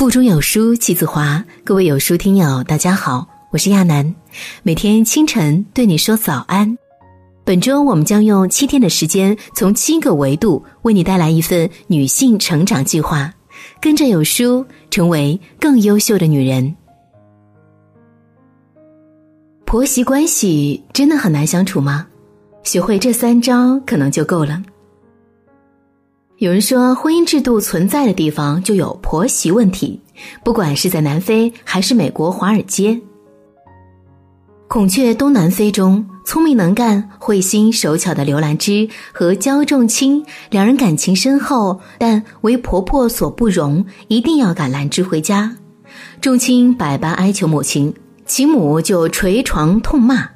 腹中有书气自华，各位有书听友，大家好，我是亚楠，每天清晨对你说早安。本周我们将用七天的时间，从七个维度为你带来一份女性成长计划，跟着有书成为更优秀的女人。婆媳关系真的很难相处吗？学会这三招可能就够了。有人说，婚姻制度存在的地方就有婆媳问题，不管是在南非还是美国华尔街。孔雀东南飞中，聪明能干、慧心手巧的刘兰芝和焦仲卿两人感情深厚，但为婆婆所不容，一定要赶兰芝回家。仲卿百般哀求母亲，其母就捶床痛骂。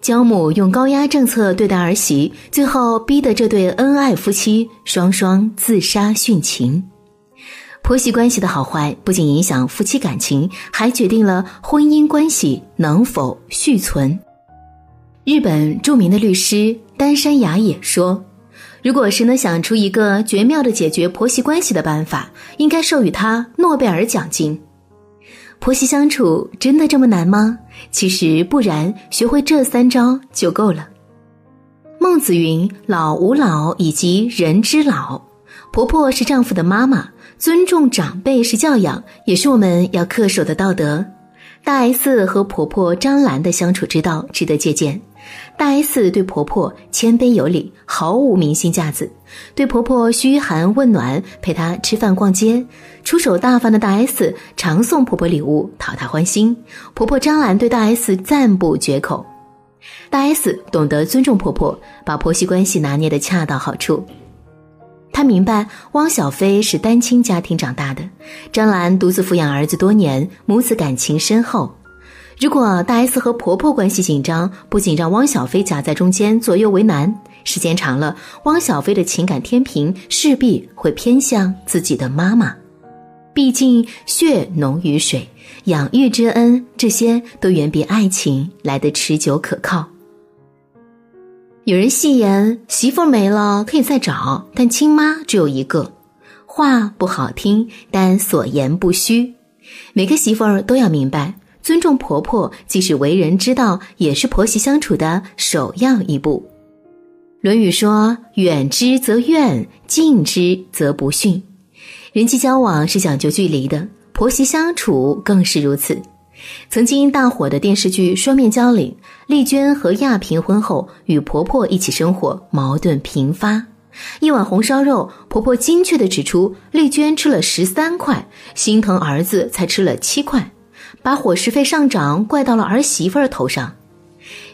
焦母用高压政策对待儿媳，最后逼得这对恩爱夫妻双双自杀殉情。婆媳关系的好坏不仅影响夫妻感情，还决定了婚姻关系能否续存。日本著名的律师丹山雅也说：“如果谁能想出一个绝妙的解决婆媳关系的办法，应该授予他诺贝尔奖金。”婆媳相处真的这么难吗？其实不然，学会这三招就够了。孟子云：“老吾老以及人之老。”婆婆是丈夫的妈妈，尊重长辈是教养，也是我们要恪守的道德。大 S 和婆婆张兰的相处之道值得借鉴。大 S 对婆婆谦卑有礼，毫无明星架子；对婆婆嘘寒问暖，陪她吃饭逛街，出手大方的大 S 常送婆婆礼物讨她欢心。婆婆张兰对大 S 赞不绝口。大 S 懂得尊重婆婆，把婆媳关系拿捏得恰到好处。她明白汪小菲是单亲家庭长大的，张兰独自抚养儿子多年，母子感情深厚。如果大 S 和婆婆关系紧张，不仅让汪小菲夹在中间左右为难，时间长了，汪小菲的情感天平势必会偏向自己的妈妈。毕竟血浓于水，养育之恩，这些都远比爱情来得持久可靠。有人戏言媳妇没了可以再找，但亲妈只有一个。话不好听，但所言不虚。每个媳妇儿都要明白。尊重婆婆，既是为人之道，也是婆媳相处的首要一步。《论语》说：“远之则怨，近之则不逊。”人际交往是讲究距离的，婆媳相处更是如此。曾经大火的电视剧《双面胶》里，丽娟和亚平婚后与婆婆一起生活，矛盾频发。一碗红烧肉，婆婆精确地指出丽娟吃了十三块，心疼儿子才吃了七块。把伙食费上涨怪到了儿媳妇儿头上。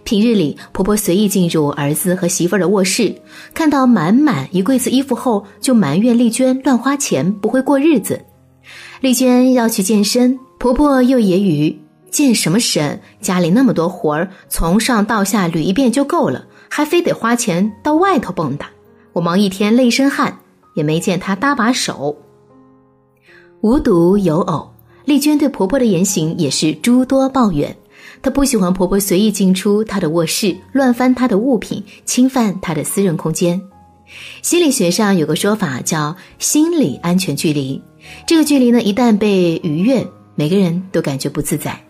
平日里，婆婆随意进入儿子和媳妇儿的卧室，看到满满一柜子衣服后，就埋怨丽娟乱花钱，不会过日子。丽娟要去健身，婆婆又揶揄：“健什么身？家里那么多活儿，从上到下捋一遍就够了，还非得花钱到外头蹦跶。我忙一天累一身汗，也没见她搭把手。”无独有偶。丽娟对婆婆的言行也是诸多抱怨，她不喜欢婆婆随意进出她的卧室，乱翻她的物品，侵犯她的私人空间。心理学上有个说法叫心理安全距离，这个距离呢，一旦被逾越，每个人都感觉不自在。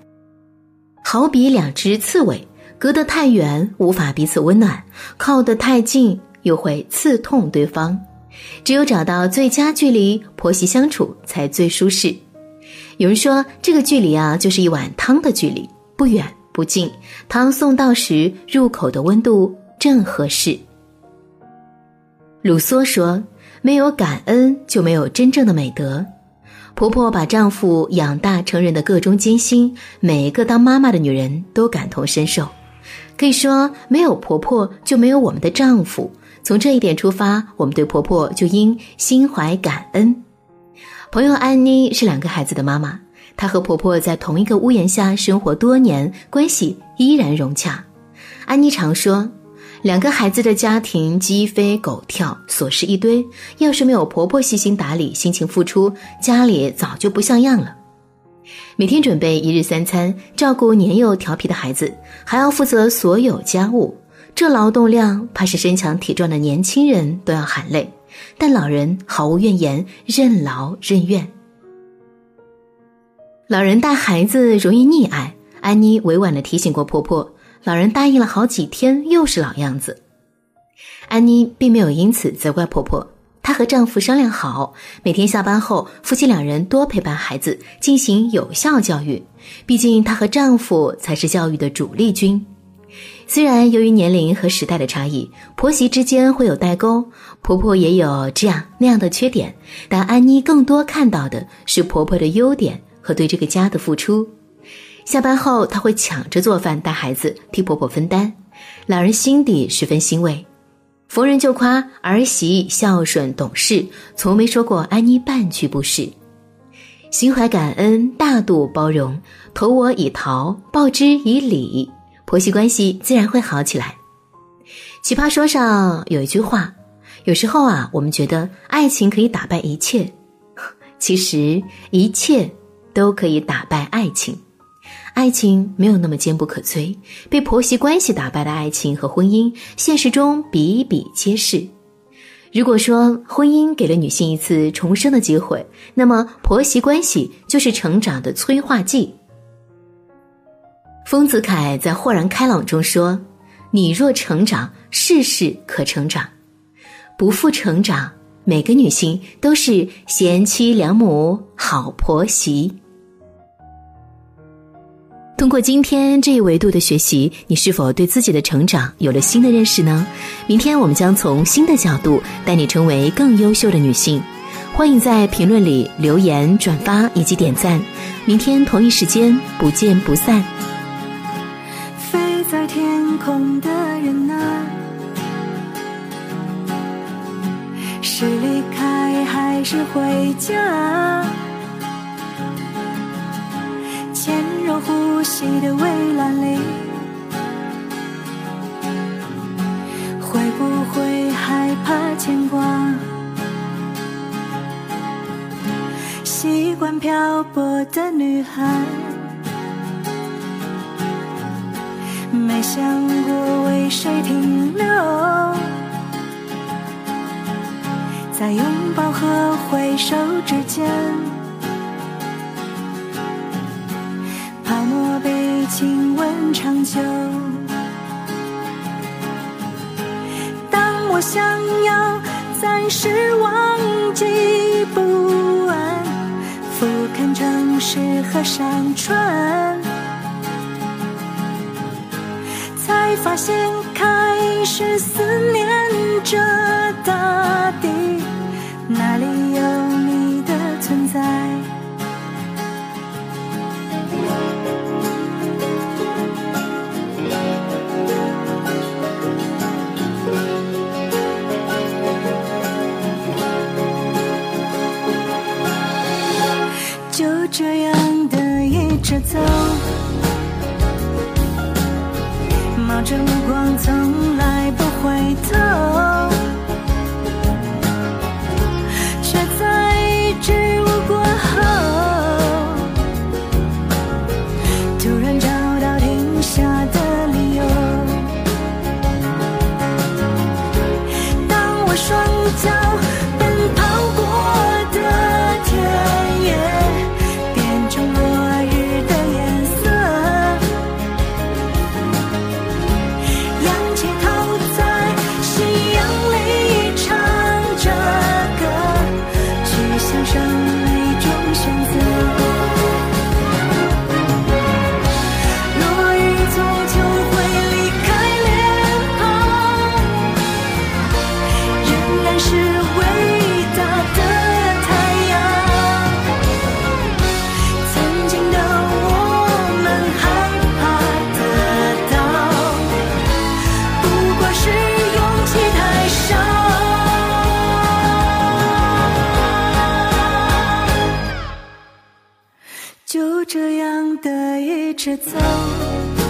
好比两只刺猬，隔得太远无法彼此温暖，靠得太近又会刺痛对方。只有找到最佳距离，婆媳相处才最舒适。有人说，这个距离啊，就是一碗汤的距离，不远不近。汤送到时，入口的温度正合适。鲁梭说：“没有感恩，就没有真正的美德。”婆婆把丈夫养大成人的各中艰辛，每一个当妈妈的女人都感同身受。可以说，没有婆婆，就没有我们的丈夫。从这一点出发，我们对婆婆就应心怀感恩。朋友安妮是两个孩子的妈妈，她和婆婆在同一个屋檐下生活多年，关系依然融洽。安妮常说，两个孩子的家庭鸡飞狗跳，琐事一堆，要是没有婆婆细心打理、辛勤付出，家里早就不像样了。每天准备一日三餐，照顾年幼调皮的孩子，还要负责所有家务，这劳动量怕是身强体壮的年轻人都要喊累。但老人毫无怨言，任劳任怨。老人带孩子容易溺爱，安妮委婉的提醒过婆婆，老人答应了好几天，又是老样子。安妮并没有因此责怪婆婆，她和丈夫商量好，每天下班后，夫妻两人多陪伴孩子，进行有效教育。毕竟她和丈夫才是教育的主力军。虽然由于年龄和时代的差异，婆媳之间会有代沟，婆婆也有这样那样的缺点，但安妮更多看到的是婆婆的优点和对这个家的付出。下班后，她会抢着做饭、带孩子，替婆婆分担，老人心底十分欣慰。逢人就夸儿媳孝顺懂事，从没说过安妮半句不是。心怀感恩，大度包容，投我以桃，报之以李。婆媳关系自然会好起来。奇葩说上有一句话：有时候啊，我们觉得爱情可以打败一切，其实一切都可以打败爱情。爱情没有那么坚不可摧，被婆媳关系打败的爱情和婚姻，现实中比比皆是。如果说婚姻给了女性一次重生的机会，那么婆媳关系就是成长的催化剂。丰子恺在《豁然开朗》中说：“你若成长，事事可成长；不负成长，每个女性都是贤妻良母、好婆媳。”通过今天这一维度的学习，你是否对自己的成长有了新的认识呢？明天我们将从新的角度带你成为更优秀的女性。欢迎在评论里留言、转发以及点赞。明天同一时间不见不散。是回家？潜入呼吸的围栏里，会不会害怕牵挂？习惯漂泊的女孩。没想过为谁停留，在拥抱和挥手之间，泡沫被亲吻长久。当我想要暂时忘记不安，俯瞰城市和山川。发现，开始思念着大地，哪里有就这样的一直走。